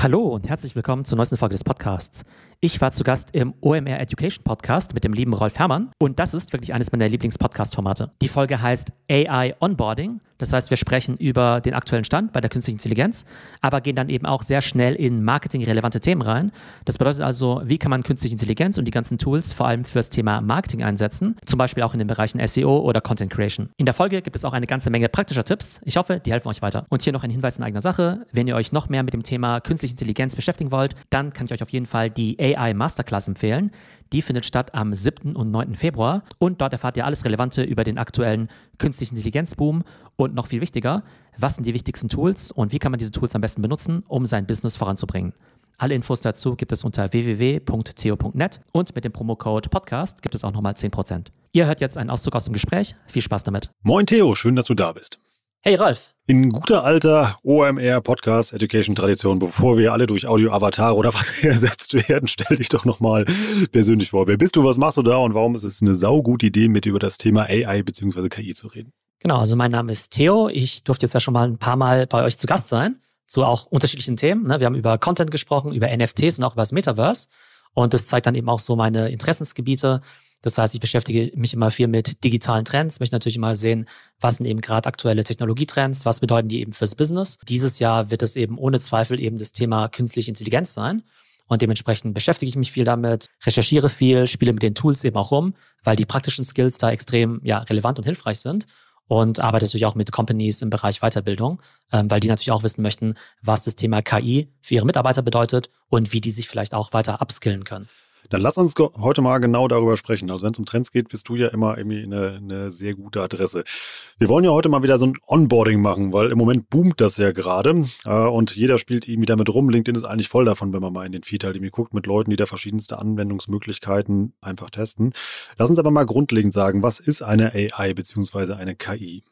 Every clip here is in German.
Hallo und herzlich willkommen zur neuesten Folge des Podcasts. Ich war zu Gast im OMR Education Podcast mit dem lieben Rolf Herrmann und das ist wirklich eines meiner Lieblings-Podcast-Formate. Die Folge heißt AI Onboarding. Das heißt, wir sprechen über den aktuellen Stand bei der künstlichen Intelligenz, aber gehen dann eben auch sehr schnell in marketingrelevante Themen rein. Das bedeutet also, wie kann man künstliche Intelligenz und die ganzen Tools vor allem fürs Thema Marketing einsetzen, zum Beispiel auch in den Bereichen SEO oder Content Creation. In der Folge gibt es auch eine ganze Menge praktischer Tipps. Ich hoffe, die helfen euch weiter. Und hier noch ein Hinweis in eigener Sache. Wenn ihr euch noch mehr mit dem Thema künstliche Intelligenz beschäftigen wollt, dann kann ich euch auf jeden Fall die AI Masterclass empfehlen. Die findet statt am 7. und 9. Februar und dort erfahrt ihr alles Relevante über den aktuellen künstlichen Intelligenzboom und noch viel wichtiger, was sind die wichtigsten Tools und wie kann man diese Tools am besten benutzen, um sein Business voranzubringen. Alle Infos dazu gibt es unter www.theo.net und mit dem Promocode Podcast gibt es auch nochmal 10%. Ihr hört jetzt einen Auszug aus dem Gespräch. Viel Spaß damit. Moin Theo, schön, dass du da bist. Hey Ralf. In guter alter OMR Podcast Education Tradition, bevor wir alle durch Audio Avatare oder was ersetzt werden, stell dich doch nochmal persönlich vor. Wer bist du, was machst du da und warum ist es eine saugute Idee, mit dir über das Thema AI bzw. KI zu reden? Genau, also mein Name ist Theo. Ich durfte jetzt ja schon mal ein paar Mal bei euch zu Gast sein, zu auch unterschiedlichen Themen. Ne? Wir haben über Content gesprochen, über NFTs und auch über das Metaverse. Und das zeigt dann eben auch so meine Interessensgebiete. Das heißt, ich beschäftige mich immer viel mit digitalen Trends, möchte natürlich immer sehen, was sind eben gerade aktuelle Technologietrends, was bedeuten die eben fürs Business. Dieses Jahr wird es eben ohne Zweifel eben das Thema künstliche Intelligenz sein. Und dementsprechend beschäftige ich mich viel damit, recherchiere viel, spiele mit den Tools eben auch rum, weil die praktischen Skills da extrem ja, relevant und hilfreich sind. Und arbeite natürlich auch mit Companies im Bereich Weiterbildung, ähm, weil die natürlich auch wissen möchten, was das Thema KI für ihre Mitarbeiter bedeutet und wie die sich vielleicht auch weiter upskillen können. Dann lass uns heute mal genau darüber sprechen. Also wenn es um Trends geht, bist du ja immer irgendwie eine, eine, sehr gute Adresse. Wir wollen ja heute mal wieder so ein Onboarding machen, weil im Moment boomt das ja gerade äh, und jeder spielt irgendwie damit rum. LinkedIn ist eigentlich voll davon, wenn man mal in den Feed halt irgendwie guckt mit Leuten, die da verschiedenste Anwendungsmöglichkeiten einfach testen. Lass uns aber mal grundlegend sagen, was ist eine AI bzw. eine KI?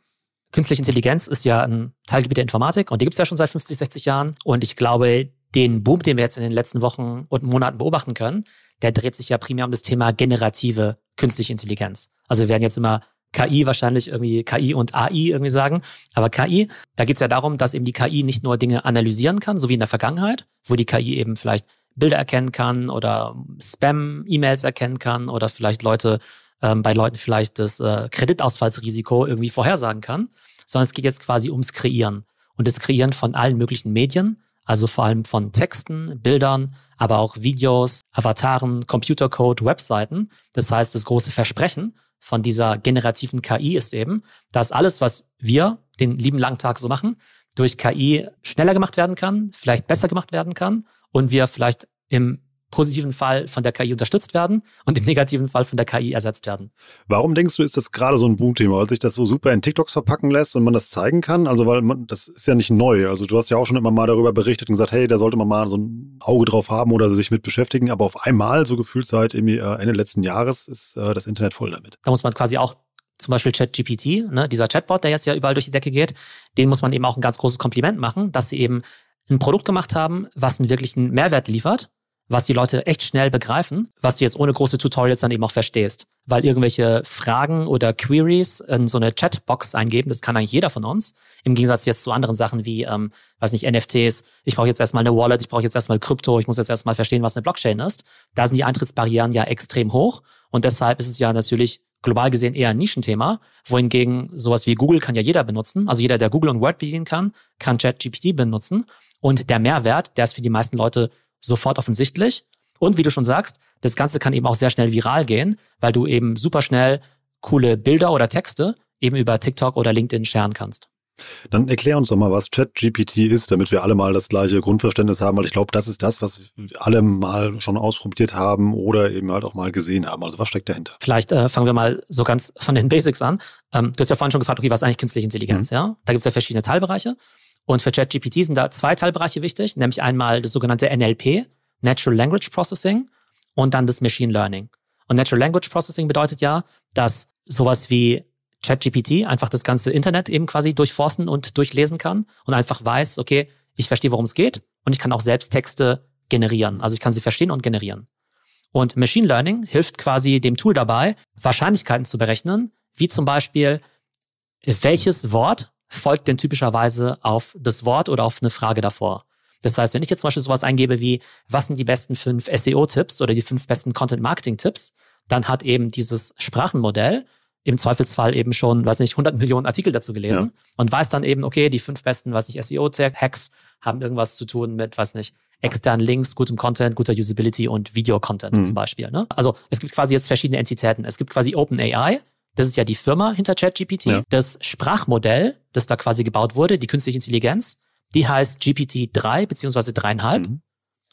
Künstliche Intelligenz ist ja ein Teilgebiet der Informatik und die gibt es ja schon seit 50, 60 Jahren. Und ich glaube, den Boom, den wir jetzt in den letzten Wochen und Monaten beobachten können, der dreht sich ja primär um das Thema generative künstliche Intelligenz. Also wir werden jetzt immer KI wahrscheinlich irgendwie KI und AI irgendwie sagen. Aber KI, da geht es ja darum, dass eben die KI nicht nur Dinge analysieren kann, so wie in der Vergangenheit, wo die KI eben vielleicht Bilder erkennen kann oder Spam-E-Mails erkennen kann oder vielleicht Leute ähm, bei Leuten vielleicht das äh, Kreditausfallsrisiko irgendwie vorhersagen kann, sondern es geht jetzt quasi ums Kreieren und das Kreieren von allen möglichen Medien, also vor allem von Texten, Bildern, aber auch Videos, Avataren, Computercode, Webseiten. Das heißt, das große Versprechen von dieser generativen KI ist eben, dass alles, was wir den lieben langen Tag so machen, durch KI schneller gemacht werden kann, vielleicht besser gemacht werden kann und wir vielleicht im positiven Fall von der KI unterstützt werden und im negativen Fall von der KI ersetzt werden. Warum denkst du, ist das gerade so ein Boomthema, weil sich das so super in TikToks verpacken lässt und man das zeigen kann? Also, weil man, das ist ja nicht neu. Also, du hast ja auch schon immer mal darüber berichtet und gesagt, hey, da sollte man mal so ein Auge drauf haben oder sich mit beschäftigen. Aber auf einmal, so gefühlt seit irgendwie äh, Ende letzten Jahres, ist äh, das Internet voll damit. Da muss man quasi auch zum Beispiel ChatGPT, ne, dieser Chatbot, der jetzt ja überall durch die Decke geht, den muss man eben auch ein ganz großes Kompliment machen, dass sie eben ein Produkt gemacht haben, was einen wirklichen Mehrwert liefert was die Leute echt schnell begreifen, was du jetzt ohne große Tutorials dann eben auch verstehst. Weil irgendwelche Fragen oder Queries in so eine Chatbox eingeben, das kann eigentlich jeder von uns. Im Gegensatz jetzt zu anderen Sachen wie, ähm, weiß nicht, NFTs, ich brauche jetzt erstmal eine Wallet, ich brauche jetzt erstmal Krypto, ich muss jetzt erstmal verstehen, was eine Blockchain ist. Da sind die Eintrittsbarrieren ja extrem hoch und deshalb ist es ja natürlich global gesehen eher ein Nischenthema, wohingegen sowas wie Google kann ja jeder benutzen. Also jeder, der Google und Word bedienen kann, kann ChatGPT benutzen. Und der Mehrwert, der ist für die meisten Leute sofort offensichtlich. Und wie du schon sagst, das Ganze kann eben auch sehr schnell viral gehen, weil du eben super schnell coole Bilder oder Texte eben über TikTok oder LinkedIn scheren kannst. Dann erklär uns doch mal, was ChatGPT ist, damit wir alle mal das gleiche Grundverständnis haben, weil ich glaube, das ist das, was alle mal schon ausprobiert haben oder eben halt auch mal gesehen haben. Also was steckt dahinter? Vielleicht äh, fangen wir mal so ganz von den Basics an. Ähm, du hast ja vorhin schon gefragt, okay, was ist eigentlich künstliche Intelligenz? Mhm. Ja, da gibt es ja verschiedene Teilbereiche. Und für ChatGPT sind da zwei Teilbereiche wichtig, nämlich einmal das sogenannte NLP, Natural Language Processing, und dann das Machine Learning. Und Natural Language Processing bedeutet ja, dass sowas wie ChatGPT einfach das ganze Internet eben quasi durchforsten und durchlesen kann und einfach weiß, okay, ich verstehe, worum es geht und ich kann auch selbst Texte generieren. Also ich kann sie verstehen und generieren. Und Machine Learning hilft quasi dem Tool dabei, Wahrscheinlichkeiten zu berechnen, wie zum Beispiel, welches Wort folgt denn typischerweise auf das Wort oder auf eine Frage davor. Das heißt, wenn ich jetzt zum Beispiel sowas eingebe wie, was sind die besten fünf SEO-Tipps oder die fünf besten Content-Marketing-Tipps, dann hat eben dieses Sprachenmodell im Zweifelsfall eben schon, weiß nicht, 100 Millionen Artikel dazu gelesen ja. und weiß dann eben, okay, die fünf besten, weiß nicht, SEO-Hacks haben irgendwas zu tun mit, weiß nicht, externen Links, gutem Content, guter Usability und Video-Content mhm. zum Beispiel. Ne? Also es gibt quasi jetzt verschiedene Entitäten. Es gibt quasi OpenAI, das ist ja die Firma hinter ChatGPT. Ja. Das Sprachmodell, das da quasi gebaut wurde, die künstliche Intelligenz, die heißt GPT-3 beziehungsweise 3,5. Mhm.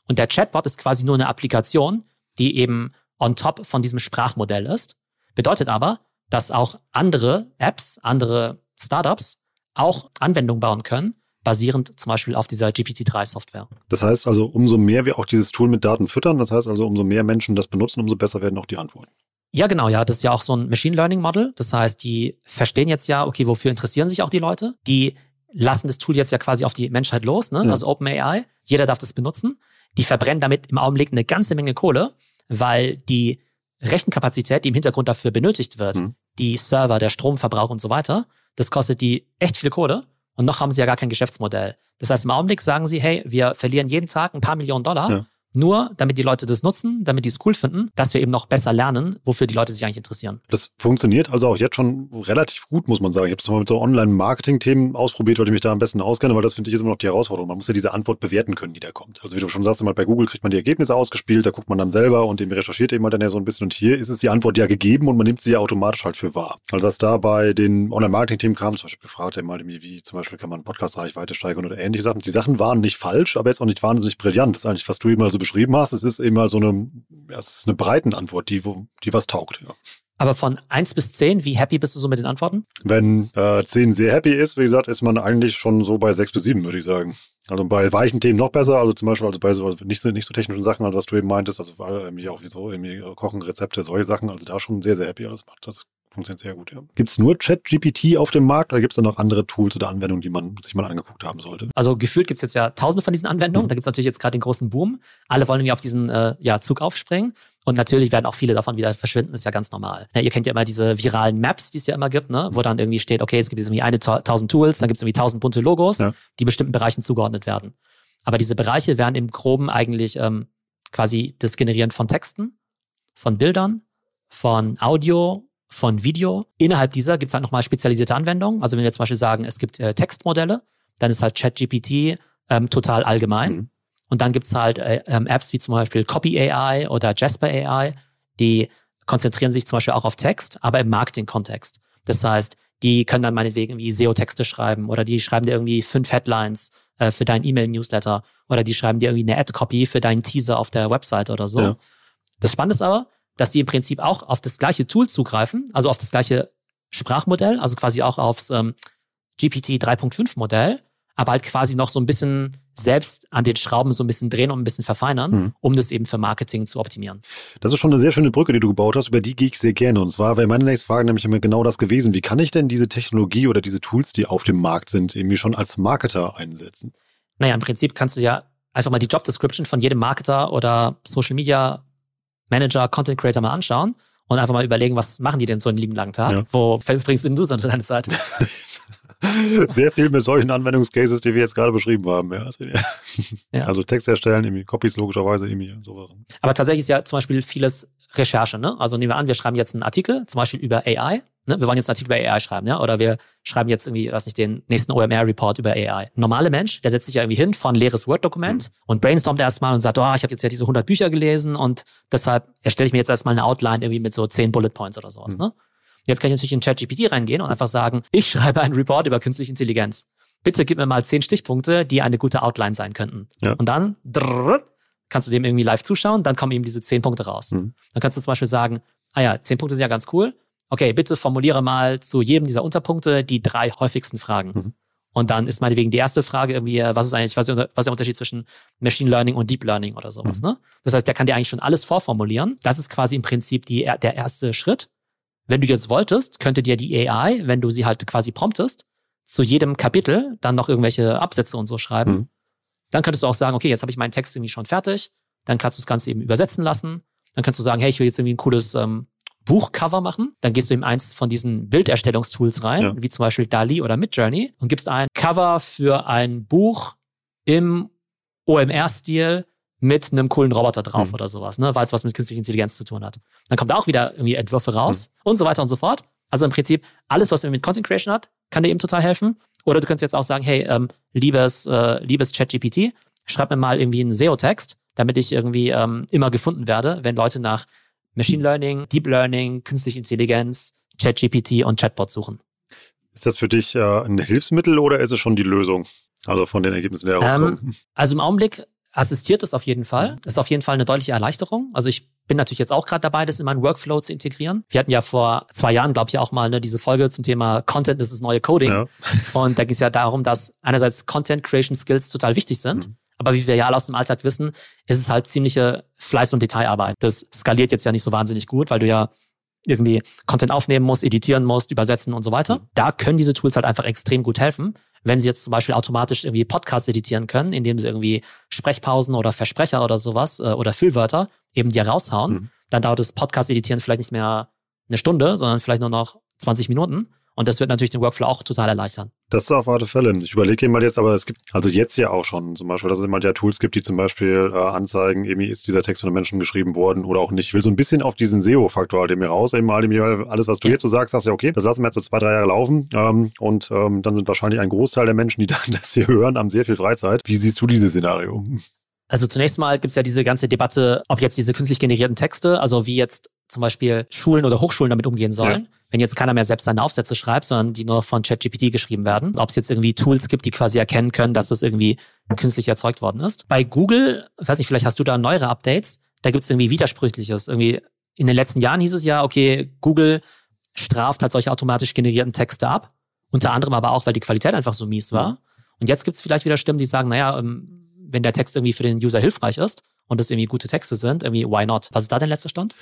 Und der Chatbot ist quasi nur eine Applikation, die eben on top von diesem Sprachmodell ist. Bedeutet aber, dass auch andere Apps, andere Startups auch Anwendungen bauen können, basierend zum Beispiel auf dieser GPT-3-Software. Das heißt also, umso mehr wir auch dieses Tool mit Daten füttern, das heißt also, umso mehr Menschen das benutzen, umso besser werden auch die Antworten. Ja, genau, ja. Das ist ja auch so ein Machine Learning Model. Das heißt, die verstehen jetzt ja, okay, wofür interessieren sich auch die Leute? Die lassen das Tool jetzt ja quasi auf die Menschheit los, ne? Ja. Also OpenAI. Jeder darf das benutzen. Die verbrennen damit im Augenblick eine ganze Menge Kohle, weil die Rechenkapazität, die im Hintergrund dafür benötigt wird, mhm. die Server, der Stromverbrauch und so weiter, das kostet die echt viel Kohle. Und noch haben sie ja gar kein Geschäftsmodell. Das heißt, im Augenblick sagen sie, hey, wir verlieren jeden Tag ein paar Millionen Dollar. Ja. Nur damit die Leute das nutzen, damit die es cool finden, dass wir eben noch besser lernen, wofür die Leute sich eigentlich interessieren. Das funktioniert also auch jetzt schon relativ gut, muss man sagen. Ich habe es mal mit so Online-Marketing-Themen ausprobiert, weil ich mich da am besten auskenne, weil das finde ich ist immer noch die Herausforderung. Man muss ja diese Antwort bewerten können, die da kommt. Also wie du schon sagst, immer bei Google kriegt man die Ergebnisse ausgespielt, da guckt man dann selber und dem recherchiert eben halt dann ja so ein bisschen. Und hier ist es die Antwort ja gegeben und man nimmt sie ja automatisch halt für wahr. Also was da bei den Online-Marketing-Themen kam, zum Beispiel gefragt, eben wie zum Beispiel kann man Podcast-Reichweite steigern oder ähnliche Sachen. Die Sachen waren nicht falsch, aber jetzt auch nicht wahnsinnig brillant. Das ist eigentlich, was du eben mal so beschrieben hast. Es ist eben mal so eine, es ist eine Breitenantwort, die, wo, die was taugt. Ja. Aber von 1 bis 10, wie happy bist du so mit den Antworten? Wenn äh, 10 sehr happy ist, wie gesagt, ist man eigentlich schon so bei 6 bis 7, würde ich sagen. Also bei weichen Themen noch besser, also zum Beispiel also bei so nicht so, nicht so technischen Sachen, also was du eben meintest, also irgendwie auch wie so, irgendwie Kochen, Rezepte, solche Sachen, also da schon sehr, sehr happy alles macht. Das funktioniert sehr gut, ja. Gibt es nur ChatGPT auf dem Markt oder gibt es da noch andere Tools oder Anwendungen, die man sich mal angeguckt haben sollte? Also gefühlt gibt es jetzt ja tausende von diesen Anwendungen. Mhm. Da gibt es natürlich jetzt gerade den großen Boom. Alle wollen irgendwie auf diesen äh, ja, Zug aufspringen. Und natürlich werden auch viele davon wieder verschwinden, ist ja ganz normal. Ja, ihr kennt ja immer diese viralen Maps, die es ja immer gibt, ne? wo dann irgendwie steht, okay, es gibt irgendwie eine tausend Tools, dann gibt es irgendwie tausend bunte Logos, ja. die bestimmten Bereichen zugeordnet werden. Aber diese Bereiche werden im Groben eigentlich ähm, quasi das Generieren von Texten, von Bildern, von Audio von Video. Innerhalb dieser gibt es halt nochmal spezialisierte Anwendungen. Also wenn wir zum Beispiel sagen, es gibt äh, Textmodelle, dann ist halt ChatGPT ähm, total allgemein. Mhm. Und dann gibt es halt äh, ähm, Apps wie zum Beispiel Copy AI oder Jasper AI, die konzentrieren sich zum Beispiel auch auf Text, aber im Marketing-Kontext. Das heißt, die können dann meinetwegen irgendwie SEO-Texte schreiben oder die schreiben dir irgendwie fünf Headlines äh, für deinen E-Mail-Newsletter oder die schreiben dir irgendwie eine Ad-Copy für deinen Teaser auf der Website oder so. Ja. Das Spannende ist aber, dass die im Prinzip auch auf das gleiche Tool zugreifen, also auf das gleiche Sprachmodell, also quasi auch aufs ähm, GPT 3.5 Modell, aber halt quasi noch so ein bisschen selbst an den Schrauben so ein bisschen drehen und ein bisschen verfeinern, mhm. um das eben für Marketing zu optimieren. Das ist schon eine sehr schöne Brücke, die du gebaut hast, über die gehe ich sehr gerne. Und zwar wäre meine nächste Frage nämlich immer genau das gewesen. Wie kann ich denn diese Technologie oder diese Tools, die auf dem Markt sind, irgendwie schon als Marketer einsetzen? Naja, im Prinzip kannst du ja einfach mal die Job Description von jedem Marketer oder Social Media Manager, Content Creator mal anschauen und einfach mal überlegen, was machen die denn so einen lieben langen Tag? Ja. Wo verbringst du so deine Zeit? Sehr viel mit solchen Anwendungscases, die wir jetzt gerade beschrieben haben. Ja. Also, also Text erstellen, irgendwie Copies logischerweise irgendwie so. Aber tatsächlich ist ja zum Beispiel vieles Recherche. Ne? Also nehmen wir an, wir schreiben jetzt einen Artikel, zum Beispiel über AI. Ne? Wir wollen jetzt einen Artikel über AI schreiben, ja? oder wir schreiben jetzt irgendwie, was nicht, den nächsten OMR-Report über AI. Ein normaler Mensch, der setzt sich ja irgendwie hin von leeres Word-Dokument mhm. und brainstormt erstmal und sagt, oh, ich habe jetzt ja diese 100 Bücher gelesen und deshalb erstelle ich mir jetzt erstmal eine Outline irgendwie mit so 10 Bullet Points oder sowas. Mhm. Ne? Jetzt kann ich natürlich in ChatGPT reingehen und einfach sagen, ich schreibe einen Report über künstliche Intelligenz. Bitte gib mir mal 10 Stichpunkte, die eine gute Outline sein könnten. Ja. Und dann drrr, kannst du dem irgendwie live zuschauen, dann kommen eben diese 10 Punkte raus. Mhm. Dann kannst du zum Beispiel sagen, ah ja, 10 Punkte sind ja ganz cool. Okay, bitte formuliere mal zu jedem dieser Unterpunkte die drei häufigsten Fragen. Mhm. Und dann ist meinetwegen die erste Frage irgendwie, was ist eigentlich, was ist, der Unterschied zwischen Machine Learning und Deep Learning oder sowas, mhm. ne? Das heißt, der kann dir eigentlich schon alles vorformulieren. Das ist quasi im Prinzip die, der erste Schritt. Wenn du jetzt wolltest, könnte dir die AI, wenn du sie halt quasi promptest, zu jedem Kapitel dann noch irgendwelche Absätze und so schreiben. Mhm. Dann könntest du auch sagen, okay, jetzt habe ich meinen Text irgendwie schon fertig. Dann kannst du das Ganze eben übersetzen lassen. Dann kannst du sagen, hey, ich will jetzt irgendwie ein cooles ähm, Buchcover machen. Dann gehst du in eins von diesen Bilderstellungstools rein, ja. wie zum Beispiel DALI oder Midjourney und gibst ein Cover für ein Buch im OMR-Stil mit einem coolen Roboter drauf Mhm. oder sowas, ne? weil es was mit künstlicher Intelligenz zu tun hat. Dann kommt da auch wieder irgendwie Entwürfe raus Mhm. und so weiter und so fort. Also im Prinzip alles, was mit Content Creation hat, kann dir eben total helfen. Oder du könntest jetzt auch sagen, hey, ähm, liebes, äh, liebes ChatGPT, schreib mir mal irgendwie einen SEO-Text, damit ich irgendwie ähm, immer gefunden werde, wenn Leute nach Machine Learning, Deep Learning, künstliche Intelligenz, ChatGPT und Chatbot suchen. Ist das für dich äh, ein Hilfsmittel oder ist es schon die Lösung? Also von den Ergebnissen, die herauskommen. Also im Augenblick assistiert es auf jeden Fall. Ist auf jeden Fall eine deutliche Erleichterung. Also ich bin natürlich jetzt auch gerade dabei, das in meinen Workflow zu integrieren. Wir hatten ja vor zwei Jahren, glaube ich, auch mal ne, diese Folge zum Thema Content ist das neue Coding. Ja. Und da ging es ja darum, dass einerseits Content Creation Skills total wichtig sind. Mhm. Aber wie wir ja alle aus dem Alltag wissen, ist es halt ziemliche Fleiß- und Detailarbeit. Das skaliert jetzt ja nicht so wahnsinnig gut, weil du ja irgendwie Content aufnehmen musst, editieren musst, übersetzen und so weiter. Mhm. Da können diese Tools halt einfach extrem gut helfen. Wenn sie jetzt zum Beispiel automatisch irgendwie Podcasts editieren können, indem sie irgendwie Sprechpausen oder Versprecher oder sowas äh, oder Füllwörter eben dir raushauen, Mhm. dann dauert das Podcast-Editieren vielleicht nicht mehr eine Stunde, sondern vielleicht nur noch 20 Minuten. Und das wird natürlich den Workflow auch total erleichtern. Das ist auf alle Fälle. Ich überlege mal jetzt, aber es gibt also jetzt ja auch schon zum Beispiel, dass es immer ja Tools gibt, die zum Beispiel äh, anzeigen, irgendwie ist dieser Text von einem Menschen geschrieben worden oder auch nicht. Ich will so ein bisschen auf diesen SEO-Faktor halt eben raus, eben halt eben alles, was du Ja. jetzt so sagst, sagst du ja, okay, das lassen wir jetzt so zwei, drei Jahre laufen ähm, und ähm, dann sind wahrscheinlich ein Großteil der Menschen, die dann das hier hören, haben sehr viel Freizeit. Wie siehst du dieses Szenario? Also zunächst mal gibt es ja diese ganze Debatte, ob jetzt diese künstlich generierten Texte, also wie jetzt zum Beispiel Schulen oder Hochschulen damit umgehen sollen, wenn jetzt keiner mehr selbst seine Aufsätze schreibt, sondern die nur von ChatGPT geschrieben werden. Ob es jetzt irgendwie Tools gibt, die quasi erkennen können, dass das irgendwie künstlich erzeugt worden ist. Bei Google, weiß nicht, vielleicht hast du da neuere Updates, da gibt es irgendwie Widersprüchliches. Irgendwie in den letzten Jahren hieß es ja, okay, Google straft halt solche automatisch generierten Texte ab. Unter anderem aber auch, weil die Qualität einfach so mies war. Und jetzt gibt es vielleicht wieder Stimmen, die sagen, naja, ähm, wenn der Text irgendwie für den User hilfreich ist und es irgendwie gute Texte sind, irgendwie why not? Was ist da dein letzter Stand?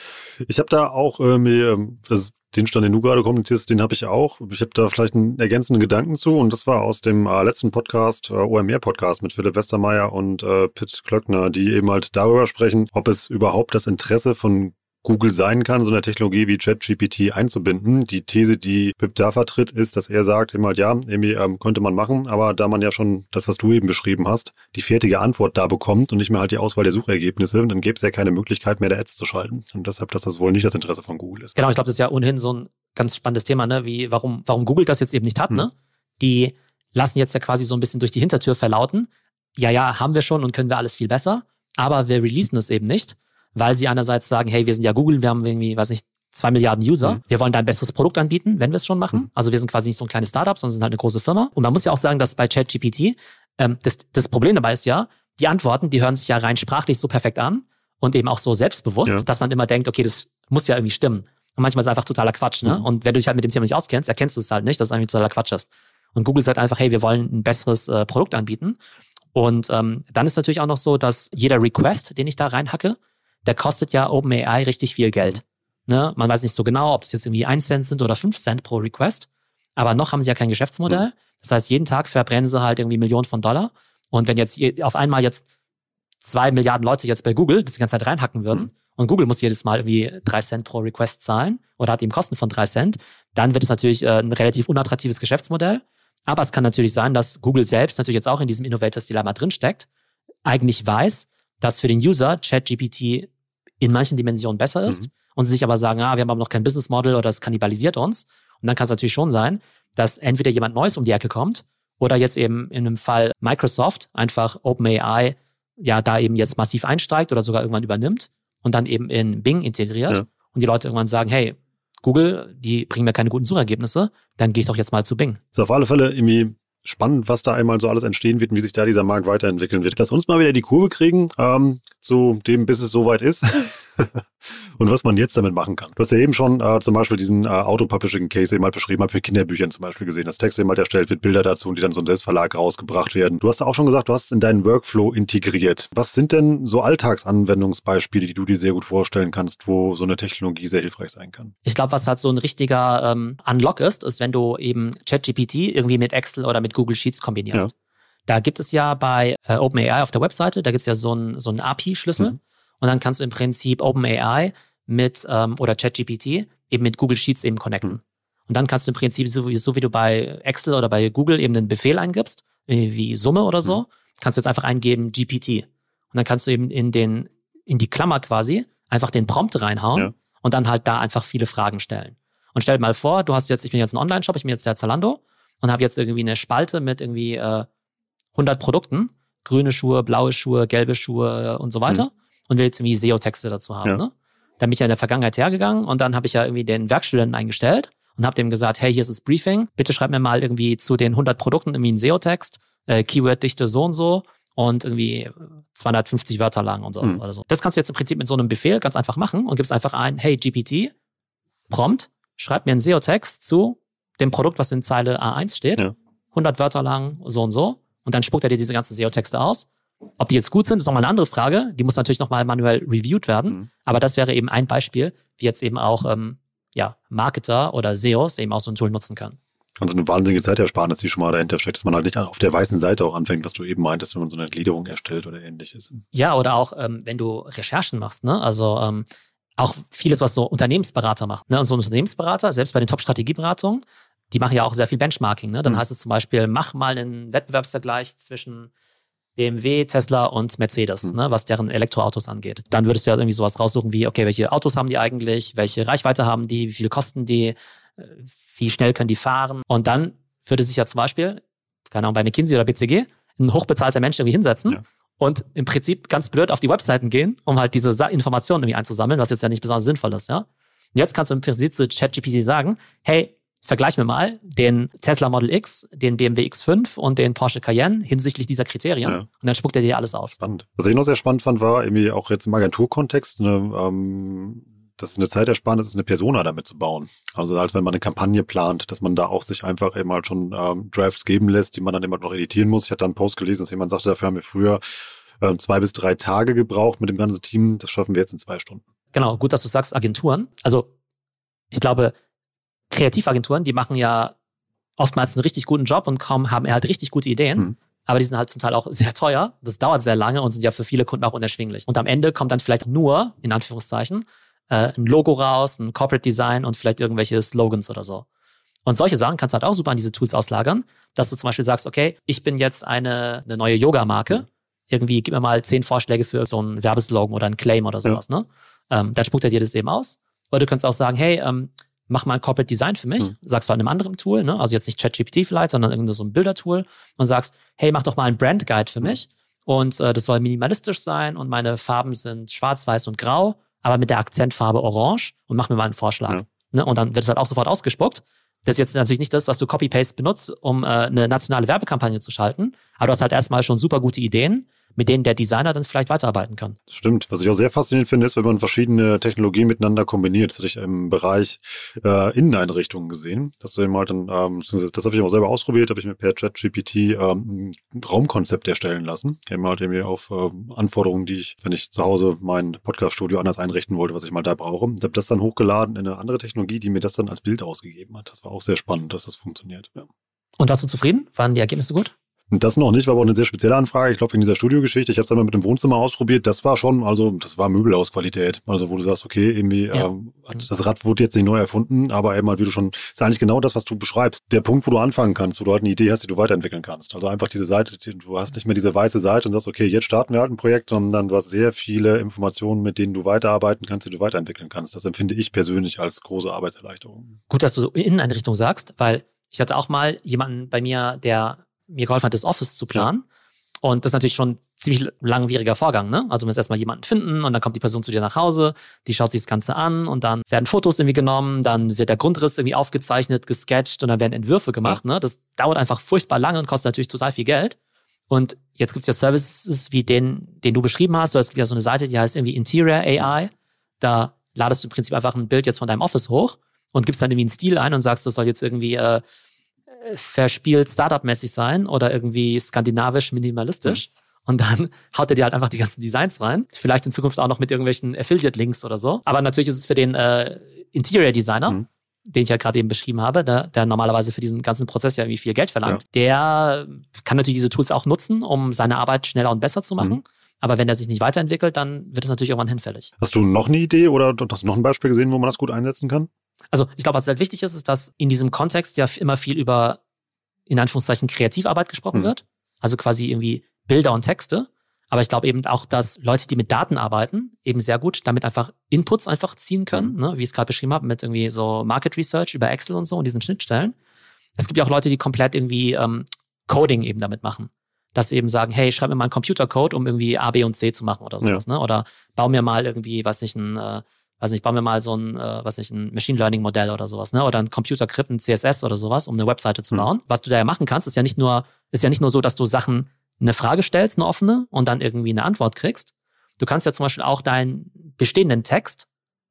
Ich habe da auch äh, mir, das ist den Stand, den du gerade kommunizierst, den habe ich auch. Ich habe da vielleicht einen ergänzenden Gedanken zu und das war aus dem äh, letzten Podcast, äh, OMR-Podcast mit Philipp Westermeier und äh, Pitt Klöckner, die eben halt darüber sprechen, ob es überhaupt das Interesse von Google sein kann, so eine Technologie wie ChatGPT einzubinden. Die These, die Pip da vertritt, ist, dass er sagt, halt, ja, irgendwie ähm, könnte man machen, aber da man ja schon das, was du eben beschrieben hast, die fertige Antwort da bekommt und nicht mehr halt die Auswahl der Suchergebnisse, dann gäbe es ja keine Möglichkeit mehr, da Ads zu schalten. Und deshalb, dass das wohl nicht das Interesse von Google ist. Genau, ich glaube, das ist ja ohnehin so ein ganz spannendes Thema, ne? Wie, warum, warum Google das jetzt eben nicht hat, Hm. ne? Die lassen jetzt ja quasi so ein bisschen durch die Hintertür verlauten. Ja, ja, haben wir schon und können wir alles viel besser, aber wir releasen es eben nicht, weil sie einerseits sagen, hey, wir sind ja Google, wir haben irgendwie, weiß nicht, zwei Milliarden User. Mhm. Wir wollen da ein besseres Produkt anbieten, wenn wir es schon machen. Mhm. Also wir sind quasi nicht so ein kleines Startup, sondern sind halt eine große Firma. Und man muss ja auch sagen, dass bei ChatGPT, ähm, das, das Problem dabei ist ja, die Antworten, die hören sich ja rein sprachlich so perfekt an und eben auch so selbstbewusst, Ja. dass man immer denkt, okay, das muss ja irgendwie stimmen. Und manchmal ist es einfach totaler Quatsch, ne? Mhm. Und wenn du dich halt mit dem Thema nicht auskennst, erkennst du es halt nicht, dass es eigentlich totaler Quatsch ist. Und Google sagt einfach, hey, wir wollen ein besseres äh, Produkt anbieten. Und ähm, dann ist natürlich auch noch so, dass jeder Request, den ich da reinhacke, der kostet ja OpenAI richtig viel Geld. Ne? Man weiß nicht so genau, ob es jetzt irgendwie 1 Cent sind oder 5 Cent pro Request. Aber noch haben sie ja kein Geschäftsmodell. Das heißt, jeden Tag verbrennen sie halt irgendwie Millionen von Dollar. Und wenn jetzt je- auf einmal jetzt zwei Milliarden Leute jetzt bei Google das die ganze Zeit reinhacken würden Mhm. und Google muss jedes Mal irgendwie drei Cent pro Request zahlen oder hat eben Kosten von drei Cent, dann wird es natürlich äh, ein relativ unattraktives Geschäftsmodell. Aber es kann natürlich sein, dass Google selbst natürlich jetzt auch in diesem Innovators Dilemma drinsteckt, eigentlich weiß, dass für den User ChatGPT in manchen Dimensionen besser ist Mhm. und sie sich aber sagen, ah, wir haben aber noch kein Business Model oder es kannibalisiert uns. Und dann kann es natürlich schon sein, dass entweder jemand Neues um die Ecke kommt oder jetzt eben in einem Fall Microsoft einfach OpenAI ja da eben jetzt massiv einsteigt oder sogar irgendwann übernimmt und dann eben in Bing integriert Ja. und die Leute irgendwann sagen, hey, Google, die bringen mir keine guten Suchergebnisse, dann gehe ich doch jetzt mal zu Bing. Ist auf alle Fälle irgendwie spannend, was da einmal so alles entstehen wird und wie sich da dieser Markt weiterentwickeln wird. Lass uns mal wieder die Kurve kriegen, ähm, zu dem, bis es soweit ist. und was man jetzt damit machen kann. Du hast ja eben schon äh, zum Beispiel diesen äh, Auto-Publishing-Case eben mal beschrieben, habe für Kinderbüchern zum Beispiel gesehen. Das Text eben halt erstellt wird, Bilder dazu und die dann so im Selbstverlag rausgebracht werden. Du hast auch schon gesagt, du hast es in deinen Workflow integriert. Was sind denn so Alltagsanwendungsbeispiele, die du dir sehr gut vorstellen kannst, wo so eine Technologie sehr hilfreich sein kann? Ich glaube, was halt so ein richtiger ähm, Unlock ist, ist, wenn du eben ChatGPT irgendwie mit Excel oder mit Google Sheets kombinierst. Ja. Da gibt es ja bei äh, OpenAI auf der Webseite, da gibt es ja so einen so einen API-Schlüssel Mhm. Und dann kannst du im Prinzip OpenAI mit ähm, oder ChatGPT eben mit Google Sheets eben connecten. Mhm. Und dann kannst du im Prinzip, so wie, so wie du bei Excel oder bei Google eben einen Befehl eingibst, wie Summe oder so, Mhm. kannst du jetzt einfach eingeben GPT. Und dann kannst du eben in den, in die Klammer quasi einfach den Prompt reinhauen ja. und dann halt da einfach viele Fragen stellen. Und stell dir mal vor, du hast jetzt, ich bin jetzt ein Online-Shop, ich bin jetzt der Zalando und habe jetzt irgendwie eine Spalte mit irgendwie äh, 100 Produkten, grüne Schuhe, blaue Schuhe, gelbe Schuhe und so weiter mhm. Und will jetzt irgendwie SEO-Texte dazu haben. Ja. Ne? Dann bin ich ja in der Vergangenheit hergegangen und dann habe ich ja irgendwie den Werkstudenten eingestellt und habe dem gesagt, hey, hier ist das Briefing, bitte schreib mir mal irgendwie zu den 100 Produkten irgendwie einen SEO-Text, äh, Keyword-Dichte so und so und irgendwie 250 Wörter lang und so mhm. oder so. Das kannst du jetzt im Prinzip mit so einem Befehl ganz einfach machen und gibst einfach ein, hey GPT, Prompt, schreib mir einen SEO-Text zu dem Produkt, was in Zeile A1 steht, ja. 100 Wörter lang, so und so. Und dann spuckt er dir diese ganzen SEO-Texte aus. Ob die jetzt gut sind, ist nochmal eine andere Frage. Die muss natürlich nochmal manuell reviewed werden. Mhm. Aber das wäre eben ein Beispiel, wie jetzt eben auch ähm, ja, Marketer oder SEOs eben auch so ein Tool nutzen können. Also eine wahnsinnige Zeitersparnis, die schon mal dahinter steckt, dass man halt nicht auf der weißen Seite auch anfängt, was du eben meintest, wenn man so eine Gliederung erstellt oder ähnliches. Ja, oder auch, ähm, wenn du Recherchen machst, ne? Also ähm, auch vieles, was so Unternehmensberater macht. Ne? Und so ein Unternehmensberater, selbst bei den Top-Strategieberatungen, die machen ja auch sehr viel Benchmarking. Ne? Dann mhm. heißt es zum Beispiel, mach mal einen Wettbewerbsvergleich zwischen BMW, Tesla und Mercedes, mhm. ne, was deren Elektroautos angeht. Dann würdest du ja irgendwie sowas raussuchen wie, okay, welche Autos haben die eigentlich, welche Reichweite haben die, wie viel kosten die, äh, wie schnell können die fahren. Und dann würde sich ja zum Beispiel, keine Ahnung, bei McKinsey oder BCG, ein hochbezahlter Mensch irgendwie hinsetzen ja und im Prinzip ganz blöd auf die Webseiten gehen, um halt diese Informationen irgendwie einzusammeln, was jetzt ja nicht besonders sinnvoll ist, ja. Und jetzt kannst du im Prinzip zu ChatGPT sagen, hey, vergleich mir mal den Tesla Model X, den BMW X5 und den Porsche Cayenne hinsichtlich dieser Kriterien. Ja. Und dann spuckt er dir alles aus. Spannend. Was ich noch sehr spannend fand, war irgendwie auch jetzt im Agenturkontext, ne, ähm, das ist eine Zeitersparnis, ist eine Persona damit zu bauen. Also halt, wenn man eine Kampagne plant, dass man da auch sich einfach eben halt schon ähm, Drafts geben lässt, die man dann immer noch editieren muss. Ich hatte da einen Post gelesen, dass jemand sagte, dafür haben wir früher ähm, zwei bis drei Tage gebraucht mit dem ganzen Team. Das schaffen wir jetzt in zwei Stunden. Genau, gut, dass du sagst Agenturen. Also ich glaube, Kreativagenturen, die machen ja oftmals einen richtig guten Job und kaum haben halt richtig gute Ideen. Mhm. Aber die sind halt zum Teil auch sehr teuer. Das dauert sehr lange und sind ja für viele Kunden auch unerschwinglich. Und am Ende kommt dann vielleicht nur, in Anführungszeichen, äh, ein Logo raus, ein Corporate Design und vielleicht irgendwelche Slogans oder so. Und solche Sachen kannst du halt auch super an diese Tools auslagern, dass du zum Beispiel sagst, okay, ich bin jetzt eine, eine neue Yoga-Marke. Irgendwie gib mir mal zehn Vorschläge für so einen Werbeslogan oder einen Claim oder sowas, ja. ne? Ähm, dann spuckt er dir das eben aus. Oder du kannst auch sagen, hey, ähm, mach mal ein Corporate Design für mich. Mhm. Sagst du an einem anderen Tool, ne? Also jetzt nicht ChatGPT vielleicht, sondern irgendein so ein Bildertool und sagst, hey, mach doch mal ein Brand Guide für mhm. mich. Und äh, das soll minimalistisch sein und meine Farben sind schwarz, weiß und grau aber mit der Akzentfarbe orange und mach mir mal einen Vorschlag. Ja. Ne? Und dann wird es halt auch sofort ausgespuckt. Das ist jetzt natürlich nicht das, was du Copy-Paste benutzt, um äh, eine nationale Werbekampagne zu schalten, aber du hast halt erstmal schon super gute Ideen mit denen der Designer dann vielleicht weiterarbeiten kann. Stimmt. Was ich auch sehr faszinierend finde, ist, wenn man verschiedene Technologien miteinander kombiniert. Das hatte ich im Bereich äh, Inneneinrichtungen gesehen. Dass du eben halt dann, ähm, das habe ich auch selber ausprobiert, habe ich mir per ChatGPT ähm, ein Raumkonzept erstellen lassen. Eben halt irgendwie auf äh, Anforderungen, die ich, wenn ich zu Hause mein Podcaststudio anders einrichten wollte, was ich mal da brauche. Ich habe das dann hochgeladen in eine andere Technologie, die mir das dann als Bild ausgegeben hat. Das war auch sehr spannend, dass das funktioniert. Ja. Und warst du zufrieden? Waren die Ergebnisse gut? Das noch nicht, war aber auch eine sehr spezielle Anfrage. Ich glaube, in dieser Studiogeschichte, ich habe es einmal mit dem Wohnzimmer ausprobiert, das war schon, also das war Möbelhausqualität. Also wo du sagst, okay, irgendwie, ja. äh, das Rad wurde jetzt nicht neu erfunden, aber eben halt, wie du schon, ist eigentlich genau das, was du beschreibst. Der Punkt, wo du anfangen kannst, wo du halt eine Idee hast, die du weiterentwickeln kannst. Also einfach diese Seite, du hast nicht mehr diese weiße Seite und sagst, okay, jetzt starten wir halt ein Projekt, sondern du hast sehr viele Informationen, mit denen du weiterarbeiten kannst, die du weiterentwickeln kannst. Das empfinde ich persönlich als große Arbeitserleichterung. Gut, dass du so Inneneinrichtung sagst, weil ich hatte auch mal jemanden bei mir, der mir geholfen hat, das Office zu planen. Und das ist natürlich schon ein ziemlich langwieriger Vorgang, ne? Also du musst erstmal jemanden finden und dann kommt die Person zu dir nach Hause, die schaut sich das Ganze an und dann werden Fotos irgendwie genommen, dann wird der Grundriss irgendwie aufgezeichnet, gesketcht und dann werden Entwürfe gemacht, ne? Das dauert einfach furchtbar lange und kostet natürlich total viel Geld. Und jetzt gibt's ja Services wie den, den du beschrieben hast, es gibt ja so eine Seite, die heißt irgendwie Interior AI. Da ladest du im Prinzip einfach ein Bild jetzt von deinem Office hoch und gibst dann irgendwie einen Stil ein und sagst, das soll jetzt irgendwie äh, verspielt Startup-mäßig sein oder irgendwie skandinavisch minimalistisch. Mhm. Und dann haut er dir halt einfach die ganzen Designs rein. Vielleicht in Zukunft auch noch mit irgendwelchen Affiliate-Links oder so. Aber natürlich ist es für den äh, Interior-Designer, mhm. den ich ja gerade eben beschrieben habe, der, der, normalerweise für diesen ganzen Prozess ja irgendwie viel Geld verlangt, ja. der kann natürlich diese Tools auch nutzen, um seine Arbeit schneller und besser zu machen. Mhm. Aber wenn er sich nicht weiterentwickelt, dann wird es natürlich irgendwann hinfällig. Hast du noch eine Idee oder hast du noch ein Beispiel gesehen, wo man das gut einsetzen kann? Also ich glaube, was halt wichtig ist, ist, dass in diesem Kontext ja immer viel über, in Anführungszeichen, Kreativarbeit gesprochen mhm. wird. Also quasi irgendwie Bilder und Texte. Aber ich glaube eben auch, dass Leute, die mit Daten arbeiten, eben sehr gut damit einfach Inputs einfach ziehen können, mhm. ne? wie ich es gerade beschrieben habe, mit irgendwie so Market Research über Excel und so und diesen Schnittstellen. Es gibt ja auch Leute, die komplett irgendwie ähm, Coding eben damit machen. Dass sie eben sagen, hey, schreib mir mal einen Computercode, um irgendwie A, B und C zu machen oder sowas, ja. ne? Oder bau mir mal irgendwie, weiß nicht, ein, äh, weiß nicht, bau mir mal so ein, äh, weiß nicht, ein Machine Learning Modell oder sowas, ne? Oder ein Computer Crypt, ein CSS oder sowas, um eine Webseite zu mhm. bauen. Mhm. Was du da ja machen kannst, ist ja nicht nur, ist ja nicht nur so, dass du Sachen eine Frage stellst, eine offene, und dann irgendwie eine Antwort kriegst. Du kannst ja zum Beispiel auch deinen bestehenden Text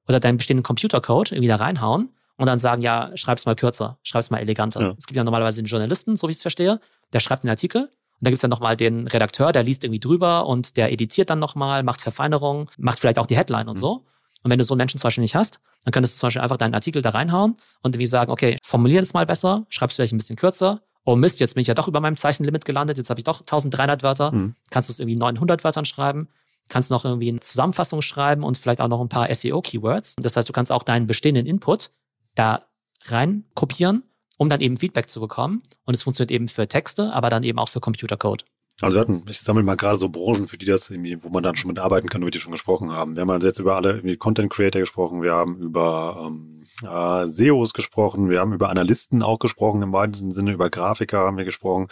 oder deinen bestehenden Computercode irgendwie da reinhauen und dann sagen, ja, schreib's mal kürzer, schreib's mal eleganter. Ja. Es gibt ja normalerweise den Journalisten, so wie ich es verstehe, der schreibt einen Artikel und da gibt's dann nochmal den Redakteur, der liest irgendwie drüber und der editiert dann nochmal, macht Verfeinerungen, macht vielleicht auch die Headline und mhm. so. Und wenn du so einen Menschen zum Beispiel nicht hast, dann könntest du zum Beispiel einfach deinen Artikel da reinhauen und irgendwie sagen, okay, formulier das mal besser, schreib's vielleicht ein bisschen kürzer. Oh Mist, jetzt bin ich ja doch über meinem Zeichenlimit gelandet, jetzt habe ich doch 1300 Wörter. Mhm. Kannst du es irgendwie 900 Wörtern schreiben? Kannst noch irgendwie eine Zusammenfassung schreiben und vielleicht auch noch ein paar SEO-Keywords. Das heißt, du kannst auch deinen bestehenden Input da rein kopieren, um dann eben Feedback zu bekommen. Und es funktioniert eben für Texte, aber dann eben auch für Computercode. Also wir hatten, ich sammle mal gerade so Branchen, für die das irgendwie, wo man dann schon mit arbeiten kann, über die schon gesprochen haben. Wir haben also jetzt über alle Content Creator gesprochen, wir haben über ähm, äh, SEOs gesprochen, wir haben über Analysten auch gesprochen, im weitesten Sinne über Grafiker haben wir gesprochen.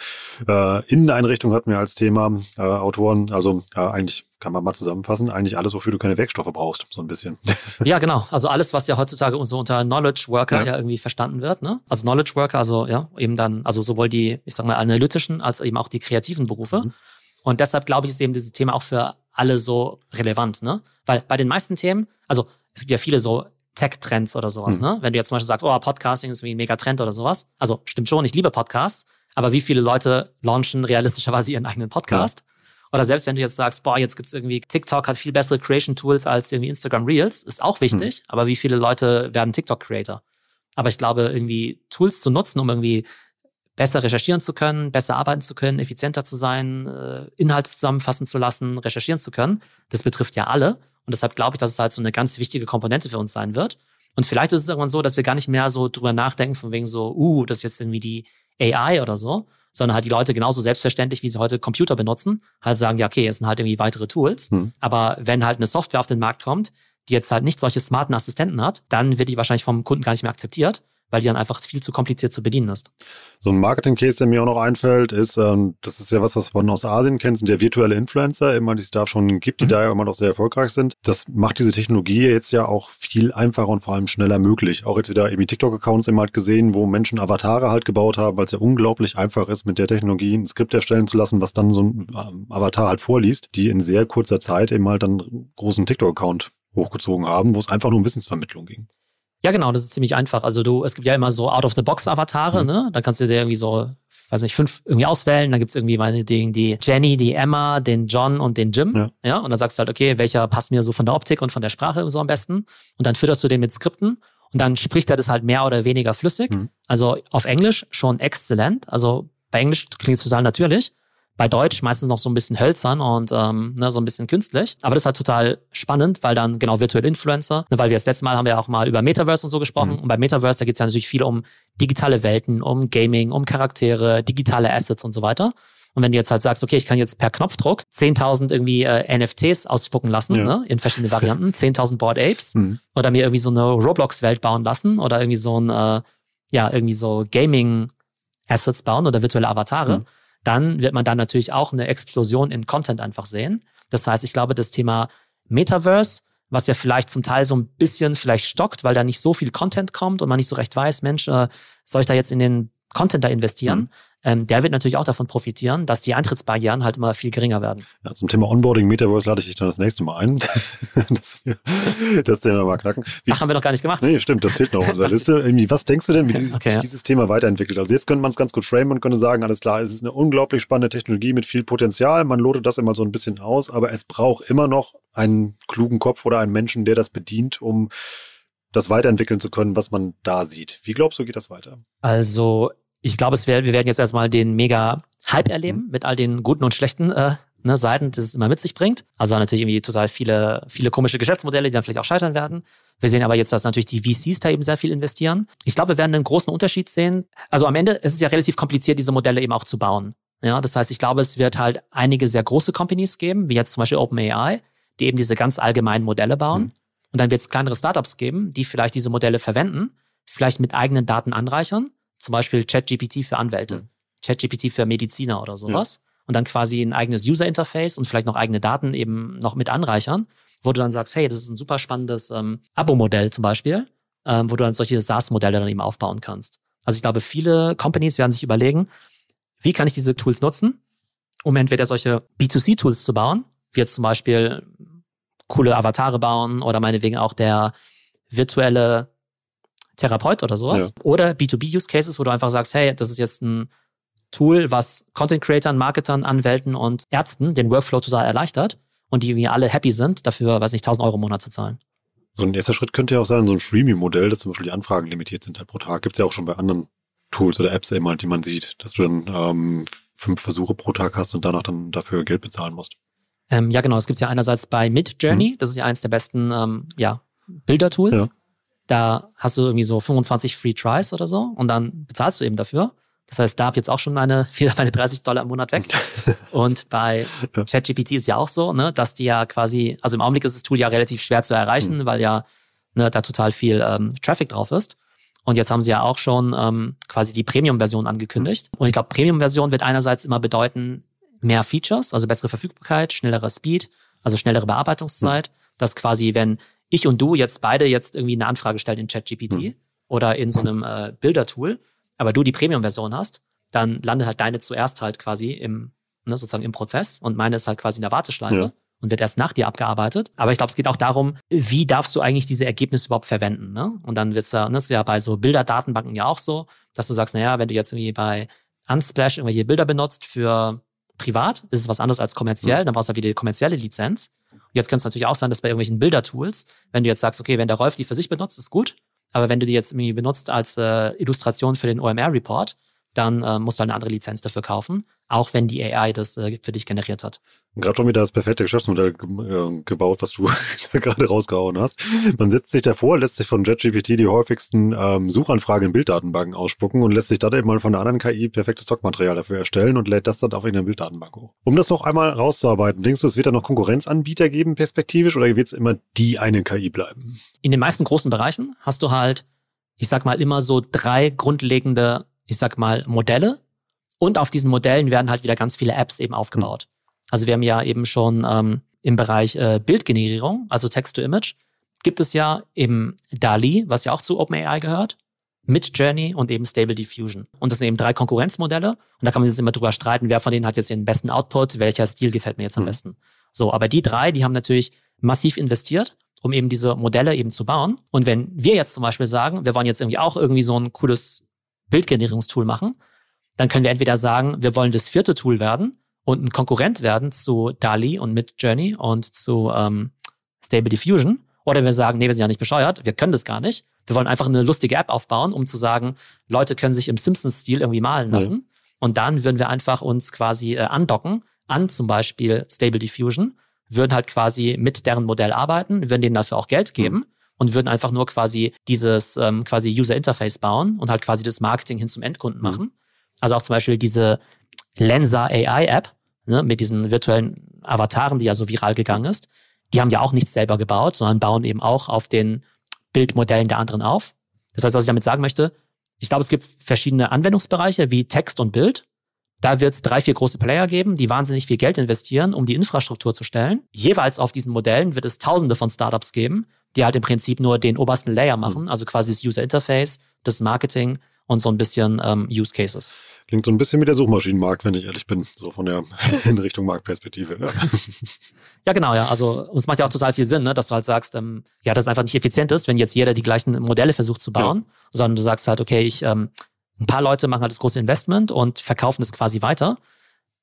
Äh, Inneneinrichtung hatten wir als Thema, äh, Autoren, also äh, eigentlich kann man mal zusammenfassen, eigentlich alles, wofür du keine Werkstoffe brauchst, so ein bisschen. Ja, genau. Also alles, was ja heutzutage so unter Knowledge Worker ja. ja, irgendwie verstanden wird. Ne? Also Knowledge Worker, also ja, eben dann, also sowohl die, ich sag mal, analytischen als eben auch die kreativen Berufe. Mhm. Und deshalb glaube ich, ist eben dieses Thema auch für alle so relevant, ne? Weil bei den meisten Themen, also es gibt ja viele so Tech-Trends oder sowas, mhm. ne? Wenn du jetzt zum Beispiel sagst, oh, Podcasting ist wie ein Megatrend oder sowas. Also stimmt schon, ich liebe Podcasts, aber wie viele Leute launchen realistischerweise ihren eigenen Podcast? Ja. Oder selbst wenn du jetzt sagst, boah, jetzt gibt's irgendwie, TikTok hat viel bessere Creation-Tools als irgendwie Instagram Reels, ist auch wichtig, hm. aber wie viele Leute werden TikTok-Creator? Aber ich glaube, irgendwie Tools zu nutzen, um irgendwie besser recherchieren zu können, besser arbeiten zu können, effizienter zu sein, äh, Inhalte zusammenfassen zu lassen, recherchieren zu können, das betrifft ja alle. Und deshalb glaube ich, dass es halt so eine ganz wichtige Komponente für uns sein wird. Und vielleicht ist es irgendwann so, dass wir gar nicht mehr so drüber nachdenken, von wegen so, uh, das ist jetzt irgendwie die AI oder so, sondern halt die Leute genauso selbstverständlich, wie sie heute Computer benutzen, halt sagen, ja, okay, es sind halt irgendwie weitere Tools. Hm. Aber wenn halt eine Software auf den Markt kommt, die jetzt halt nicht solche smarten Assistenten hat, dann wird die wahrscheinlich vom Kunden gar nicht mehr akzeptiert weil die dann einfach viel zu kompliziert zu bedienen ist. So ein Marketing-Case, der mir auch noch einfällt, ist, ähm, das ist ja was, was man aus Asien kennt, sind ja virtuelle Influencer, immer die es da schon gibt, die mhm. da ja immer noch sehr erfolgreich sind. Das macht diese Technologie jetzt ja auch viel einfacher und vor allem schneller möglich. Auch jetzt wieder irgendwie TikTok-Accounts immer halt gesehen, wo Menschen Avatare halt gebaut haben, weil es ja unglaublich einfach ist, mit der Technologie ein Skript erstellen zu lassen, was dann so ein ähm, Avatar halt vorliest, die in sehr kurzer Zeit eben halt dann einen großen TikTok-Account hochgezogen haben, wo es einfach nur um Wissensvermittlung ging. Ja, genau, das ist ziemlich einfach. Also du, es gibt ja immer so Out-of-the-Box-Avatare, mhm. ne? Da kannst du dir irgendwie so, weiß nicht, fünf irgendwie auswählen. Dann gibt's irgendwie meine die, die Jenny, die Emma, den John und den Jim. Ja. ja. Und dann sagst du halt, okay, welcher passt mir so von der Optik und von der Sprache so am besten? Und dann fütterst du den mit Skripten und dann spricht er das halt mehr oder weniger flüssig. Mhm. Also auf Englisch schon exzellent. Also bei Englisch klingt es total natürlich bei Deutsch meistens noch so ein bisschen hölzern und ähm, ne, so ein bisschen künstlich. Aber das ist halt total spannend, weil dann genau virtuelle Influencer, ne, weil wir das letzte Mal haben wir auch mal über Metaverse und so gesprochen. Mhm. Und bei Metaverse, da geht es ja natürlich viel um digitale Welten, um Gaming, um Charaktere, digitale Assets und so weiter. Und wenn du jetzt halt sagst, okay, ich kann jetzt per Knopfdruck 10.000 irgendwie äh, NFTs ausspucken lassen, ja. ne, in verschiedenen Varianten, 10.000 Board Apes mhm. oder mir irgendwie so eine Roblox-Welt bauen lassen oder irgendwie so ein, äh, ja, irgendwie so Gaming-Assets bauen oder virtuelle Avatare, mhm dann wird man da natürlich auch eine Explosion in Content einfach sehen. Das heißt, ich glaube, das Thema Metaverse, was ja vielleicht zum Teil so ein bisschen vielleicht stockt, weil da nicht so viel Content kommt und man nicht so recht weiß, Mensch, äh, soll ich da jetzt in den Content da investieren? Mhm ähm, der wird natürlich auch davon profitieren, dass die Eintrittsbarrieren halt immer viel geringer werden. Ja, zum Thema Onboarding Metaverse lade ich dich dann das nächste Mal ein, dass wir das Thema mal knacken. Wie, Ach, haben wir noch gar nicht gemacht. Nee, stimmt, das fehlt noch auf unserer Liste. Irgendwie, was denkst du denn, wie dieses, okay, ja. dieses Thema weiterentwickelt? Also jetzt könnte man es ganz gut framen und könnte sagen, alles klar, es ist eine unglaublich spannende Technologie mit viel Potenzial. Man lotet das immer so ein bisschen aus, aber es braucht immer noch einen klugen Kopf oder einen Menschen, der das bedient, um das weiterentwickeln zu können, was man da sieht. Wie glaubst du, geht das weiter? Also ich glaube, es wär, wir werden jetzt erstmal den mega Hype erleben mhm. mit all den guten und schlechten äh, ne, Seiten, die es immer mit sich bringt. Also natürlich irgendwie total viele, viele komische Geschäftsmodelle, die dann vielleicht auch scheitern werden. Wir sehen aber jetzt, dass natürlich die VCs da eben sehr viel investieren. Ich glaube, wir werden einen großen Unterschied sehen. Also am Ende ist es ja relativ kompliziert, diese Modelle eben auch zu bauen. Ja, das heißt, ich glaube, es wird halt einige sehr große Companies geben, wie jetzt zum Beispiel OpenAI, die eben diese ganz allgemeinen Modelle bauen. Mhm. Und dann wird es kleinere Startups geben, die vielleicht diese Modelle verwenden, vielleicht mit eigenen Daten anreichern, zum Beispiel ChatGPT für Anwälte, mhm. ChatGPT für Mediziner oder sowas. Ja. Und dann quasi ein eigenes User-Interface und vielleicht noch eigene Daten eben noch mit anreichern, wo du dann sagst, hey, das ist ein super spannendes ähm, Abo-Modell zum Beispiel, ähm, wo du dann solche SaaS-Modelle dann eben aufbauen kannst. Also ich glaube, viele Companies werden sich überlegen, wie kann ich diese Tools nutzen, um entweder solche B2C-Tools zu bauen, wie jetzt zum Beispiel coole Avatare bauen oder meinetwegen auch der virtuelle Therapeut oder sowas. Ja. Oder B2B-Use-Cases, wo du einfach sagst, hey, das ist jetzt ein Tool, was Content-Creatern, Marketern, Anwälten und Ärzten den Workflow total erleichtert und die irgendwie alle happy sind, dafür, weiß nicht, 1000 Euro im Monat zu zahlen. So ein erster Schritt könnte ja auch sein, so ein Streaming-Modell, dass zum Beispiel die Anfragen limitiert sind halt pro Tag. Gibt es ja auch schon bei anderen Tools oder Apps eben halt, die man sieht, dass du dann ähm, fünf Versuche pro Tag hast und danach dann dafür Geld bezahlen musst. Ähm, ja, genau. Es gibt ja einerseits bei Midjourney, mhm. das ist ja eins der besten ähm, ja, Bilder-Tools. Ja. Da hast du irgendwie so 25 Free Tries oder so und dann bezahlst du eben dafür. Das heißt, da habe ich jetzt auch schon meine, wieder meine 30 Dollar im Monat weg. und bei ChatGPT ist ja auch so, ne, dass die ja quasi, also im Augenblick ist das Tool ja relativ schwer zu erreichen, mhm. weil ja ne, da total viel ähm, Traffic drauf ist. Und jetzt haben sie ja auch schon ähm, quasi die Premium-Version angekündigt. Und ich glaube, Premium-Version wird einerseits immer bedeuten, mehr Features, also bessere Verfügbarkeit, schnellerer Speed, also schnellere Bearbeitungszeit. Mhm. Dass quasi, wenn ich und du jetzt beide jetzt irgendwie eine Anfrage stellen in ChatGPT mhm. oder in so einem äh, Bilder-Tool, aber du die Premium-Version hast, dann landet halt deine zuerst halt quasi im, ne, sozusagen im Prozess und meine ist halt quasi in der Warteschleife. Ja und wird erst nach dir abgearbeitet. Aber ich glaube, es geht auch darum, wie darfst du eigentlich diese Ergebnisse überhaupt verwenden. Ne? Und dann wird's ja, das ist ja bei so Bilderdatenbanken ja auch so, dass du sagst, naja, wenn du jetzt irgendwie bei Unsplash irgendwelche Bilder benutzt für privat, ist es was anderes als kommerziell, mhm. dann brauchst du ja wieder die kommerzielle Lizenz. Jetzt könnte es natürlich auch sein, dass bei irgendwelchen Bildertools, wenn du jetzt sagst, okay, wenn der Rolf die für sich benutzt, ist gut, aber wenn du die jetzt irgendwie benutzt als äh, Illustration für den OMR-Report, dann äh, musst du halt eine andere Lizenz dafür kaufen, auch wenn die AI das äh, für dich generiert hat. Gerade schon wieder das perfekte Geschäftsmodell äh, gebaut, was du gerade rausgehauen hast. Man setzt sich davor, lässt sich von JetGPT die häufigsten ähm, Suchanfragen in Bilddatenbanken ausspucken und lässt sich dann eben mal von einer anderen KI perfektes Stockmaterial dafür erstellen und lädt das dann auf in der Bilddatenbank hoch. Um das noch einmal rauszuarbeiten, denkst du, es wird da noch Konkurrenzanbieter geben perspektivisch oder wird es immer die eine KI bleiben? In den meisten großen Bereichen hast du halt, ich sag mal, immer so drei grundlegende, ich sag mal, Modelle. Und auf diesen Modellen werden halt wieder ganz viele Apps eben aufgebaut. Also wir haben ja eben schon ähm, im Bereich äh, Bildgenerierung, also Text-to-Image, gibt es ja eben DALI, was ja auch zu OpenAI gehört, Midjourney und eben Stable Diffusion. Und das sind eben drei Konkurrenzmodelle. Und da kann man jetzt immer drüber streiten, wer von denen hat jetzt den besten Output, welcher Stil gefällt mir jetzt am mhm. besten. So, aber die drei, die haben natürlich massiv investiert, um eben diese Modelle eben zu bauen. Und wenn wir jetzt zum Beispiel sagen, wir wollen jetzt irgendwie auch irgendwie so ein cooles Bildgenerierungstool machen, dann können wir entweder sagen, wir wollen das vierte Tool werden und ein Konkurrent werden zu DALI und Midjourney und zu ähm, Stable Diffusion. Oder wir sagen, nee, wir sind ja nicht bescheuert, wir können das gar nicht. Wir wollen einfach eine lustige App aufbauen, um zu sagen, Leute können sich im Simpsons-Stil irgendwie malen lassen. Mhm. Und dann würden wir einfach uns quasi äh, andocken an zum Beispiel Stable Diffusion, würden halt quasi mit deren Modell arbeiten, würden denen dafür auch Geld geben. Mhm und würden einfach nur quasi dieses ähm, quasi User Interface bauen und halt quasi das Marketing hin zum Endkunden mhm. machen. Also auch zum Beispiel diese Lensa AI App, ne, mit diesen virtuellen Avataren, die ja so viral gegangen ist, die haben ja auch nichts selber gebaut, sondern bauen eben auch auf den Bildmodellen der anderen auf. Das heißt, was ich damit sagen möchte, ich glaube, es gibt verschiedene Anwendungsbereiche wie Text und Bild. Da wird es drei, vier große Player geben, die wahnsinnig viel Geld investieren, um die Infrastruktur zu stellen. Jeweils auf diesen Modellen wird es tausende von Startups geben, die halt im Prinzip nur den obersten Layer machen, also quasi das User Interface, das Marketing und so ein bisschen ähm, Use Cases. Klingt so ein bisschen wie der Suchmaschinenmarkt, wenn ich ehrlich bin, so von der in Richtung Marktperspektive. Ja. ja, genau, ja. Also es macht ja auch total viel Sinn, ne, dass du halt sagst, ähm, ja, das einfach nicht effizient ist, wenn jetzt jeder die gleichen Modelle versucht zu bauen, ja. sondern du sagst halt, okay, ich ähm, ein paar Leute machen halt das große Investment und verkaufen es quasi weiter.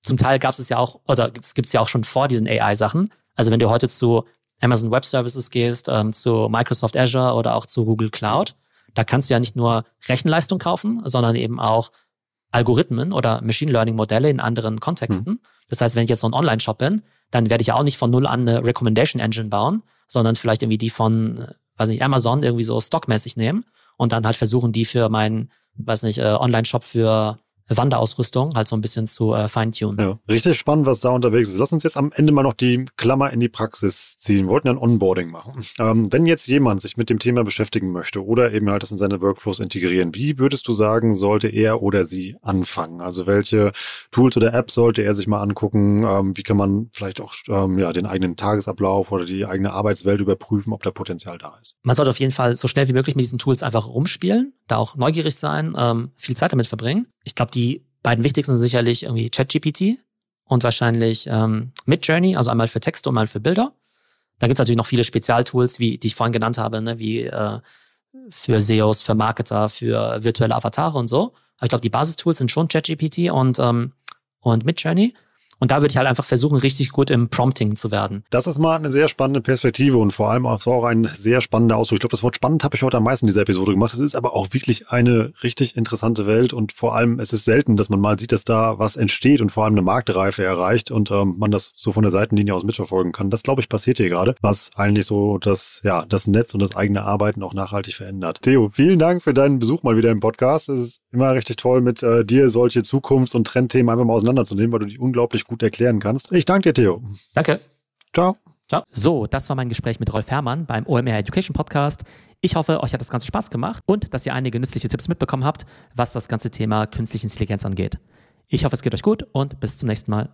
Zum Teil gab es ja auch, oder es gibt es ja auch schon vor diesen AI-Sachen. Also wenn du heute zu Amazon Web Services gehst, ähm, zu Microsoft Azure oder auch zu Google Cloud, da kannst du ja nicht nur Rechenleistung kaufen, sondern eben auch Algorithmen oder Machine Learning Modelle in anderen Kontexten. Mhm. Das heißt, wenn ich jetzt so ein Online-Shop bin, dann werde ich ja auch nicht von null an eine Recommendation Engine bauen, sondern vielleicht irgendwie die von, weiß nicht, Amazon irgendwie so stockmäßig nehmen und dann halt versuchen, die für meinen, weiß nicht, äh, Online-Shop für Wanderausrüstung halt so ein bisschen zu äh, feintunen. Ja, richtig spannend, was da unterwegs ist. Lass uns jetzt am Ende mal noch die Klammer in die Praxis ziehen. Wir wollten ein Onboarding machen. Ähm, wenn jetzt jemand sich mit dem Thema beschäftigen möchte oder eben halt das in seine Workflows integrieren, wie würdest du sagen, sollte er oder sie anfangen? Also welche Tools oder Apps sollte er sich mal angucken? Ähm, wie kann man vielleicht auch ähm, ja, den eigenen Tagesablauf oder die eigene Arbeitswelt überprüfen, ob da Potenzial da ist? Man sollte auf jeden Fall so schnell wie möglich mit diesen Tools einfach rumspielen, da auch neugierig sein, ähm, viel Zeit damit verbringen. Ich glaube, die beiden wichtigsten sind sicherlich irgendwie ChatGPT und wahrscheinlich ähm, Midjourney, also einmal für Texte und einmal für Bilder. Da gibt es natürlich noch viele Spezialtools, wie die ich vorhin genannt habe, ne, wie äh, für SEOs, für Marketer, für virtuelle Avatare und so. Aber ich glaube, die Basistools sind schon ChatGPT und, ähm, und Midjourney. Und da würde ich halt einfach versuchen, richtig gut im Prompting zu werden. Das ist mal eine sehr spannende Perspektive und vor allem auch, ein sehr spannender Ausdruck. Ich glaube, das Wort spannend habe ich heute am meisten in dieser Episode gemacht. Es ist aber auch wirklich eine richtig interessante Welt und vor allem es ist selten, dass man mal sieht, dass da was entsteht und vor allem eine Marktreife erreicht und ähm, man das so von der Seitenlinie aus mitverfolgen kann. Das, glaube ich, passiert hier gerade, was eigentlich so das, ja, das Netz und das eigene Arbeiten auch nachhaltig verändert. Theo, vielen Dank für deinen Besuch mal wieder im Podcast. Es ist immer richtig toll, mit äh, dir solche Zukunfts- und Trendthemen einfach mal auseinanderzunehmen, weil du die unglaublich gut erklären kannst. Ich danke dir, Theo. Danke. Ciao. Ciao. So, das war mein Gespräch mit Rolf Herrmann beim OMR Education Podcast. Ich hoffe, euch hat das Ganze Spaß gemacht und dass ihr einige nützliche Tipps mitbekommen habt, was das ganze Thema künstliche Intelligenz angeht. Ich hoffe, es geht euch gut und bis zum nächsten Mal.